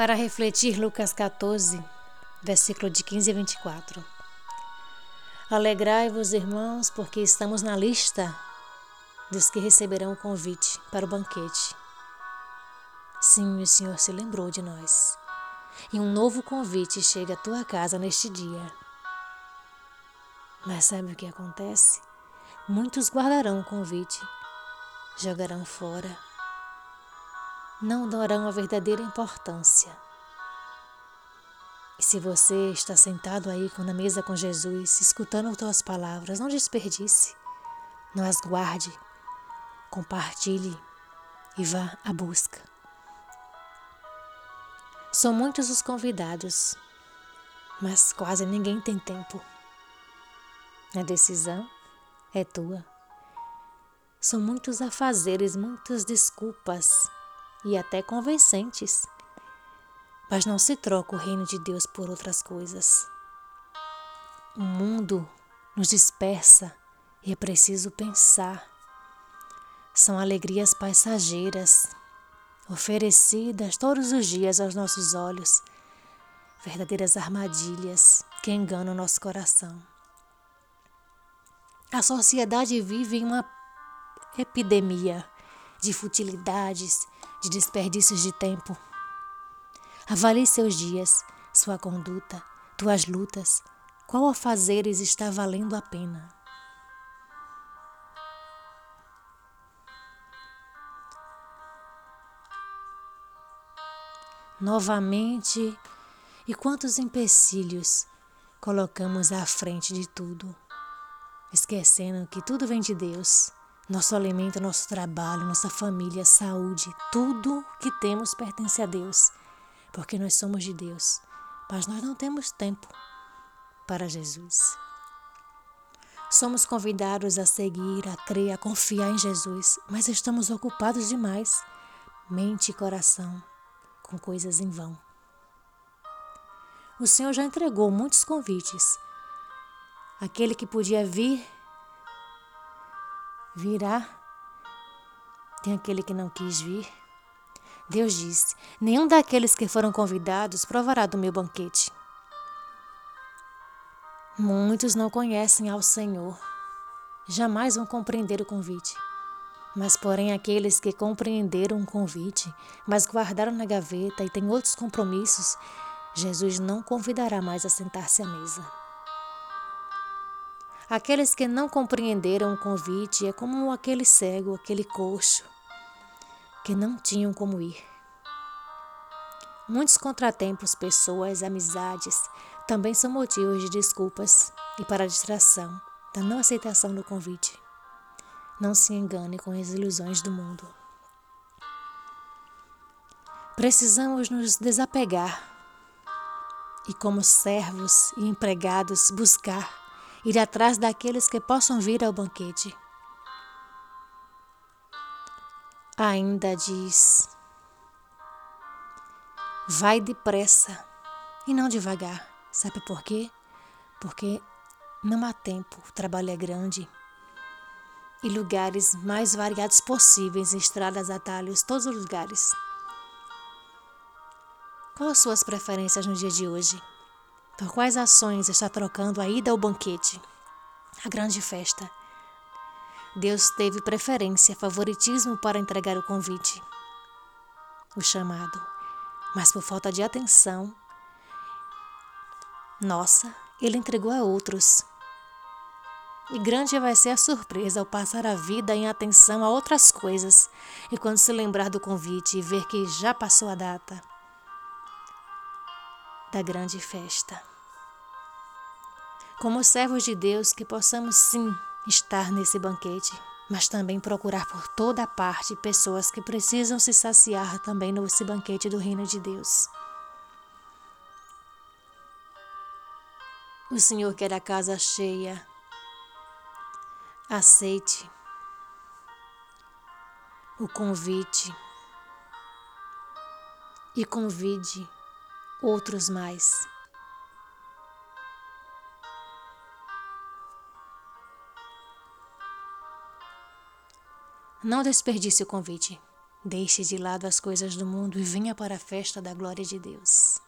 Para refletir Lucas 14, versículo de 15 a 24. Alegrai-vos, irmãos, porque estamos na lista dos que receberão o convite para o banquete. Sim, o Senhor se lembrou de nós. E um novo convite chega à tua casa neste dia. Mas sabe o que acontece? Muitos guardarão o convite, jogarão fora, não darão a verdadeira importância. E se você está sentado aí na mesa com Jesus, escutando tuas palavras, não desperdice, não as guarde, compartilhe e vá à busca. São muitos os convidados, mas quase ninguém tem tempo. A decisão é tua. São muitos afazeres, muitas desculpas e até convincentes. Mas não se troca o reino de Deus por outras coisas. O mundo nos dispersa e é preciso pensar. São alegrias passageiras, oferecidas todos os dias aos nossos olhos, verdadeiras armadilhas que enganam nosso coração. A sociedade vive em uma epidemia de futilidades, de desperdícios de tempo. Avalie seus dias, sua conduta, tuas lutas. Qual a fazeres está valendo a pena? Novamente, e quantos empecilhos colocamos à frente de tudo? esquecendo que tudo vem de Deus. Nosso alimento, nosso trabalho, nossa família, saúde, tudo que temos pertence a Deus, porque nós somos de Deus. Mas nós não temos tempo para Jesus. Somos convidados a seguir, a crer, a confiar em Jesus, mas estamos ocupados demais, mente e coração, com coisas em vão. O Senhor já entregou muitos convites Aquele que podia vir, virá. Tem aquele que não quis vir. Deus disse: Nenhum daqueles que foram convidados provará do meu banquete. Muitos não conhecem ao Senhor, jamais vão compreender o convite. Mas, porém, aqueles que compreenderam o convite, mas guardaram na gaveta e têm outros compromissos, Jesus não convidará mais a sentar-se à mesa. Aqueles que não compreenderam o convite é como aquele cego, aquele coxo, que não tinham como ir. Muitos contratempos, pessoas, amizades também são motivos de desculpas e para distração da não aceitação do convite. Não se engane com as ilusões do mundo. Precisamos nos desapegar e, como servos e empregados, buscar ir atrás daqueles que possam vir ao banquete. Ainda diz: Vai depressa e não devagar. Sabe por quê? Porque não há tempo, o trabalho é grande e lugares mais variados possíveis, estradas, atalhos, todos os lugares. Quais as suas preferências no dia de hoje? Por quais ações está trocando a ida ao banquete, a grande festa? Deus teve preferência, favoritismo para entregar o convite, o chamado, mas por falta de atenção nossa, ele entregou a outros. E grande vai ser a surpresa ao passar a vida em atenção a outras coisas e quando se lembrar do convite e ver que já passou a data da grande festa. Como servos de Deus, que possamos sim estar nesse banquete, mas também procurar por toda parte pessoas que precisam se saciar também nesse banquete do reino de Deus. O Senhor quer a casa cheia. Aceite o convite e convide outros mais. Não desperdice o convite. Deixe de lado as coisas do mundo e venha para a festa da glória de Deus.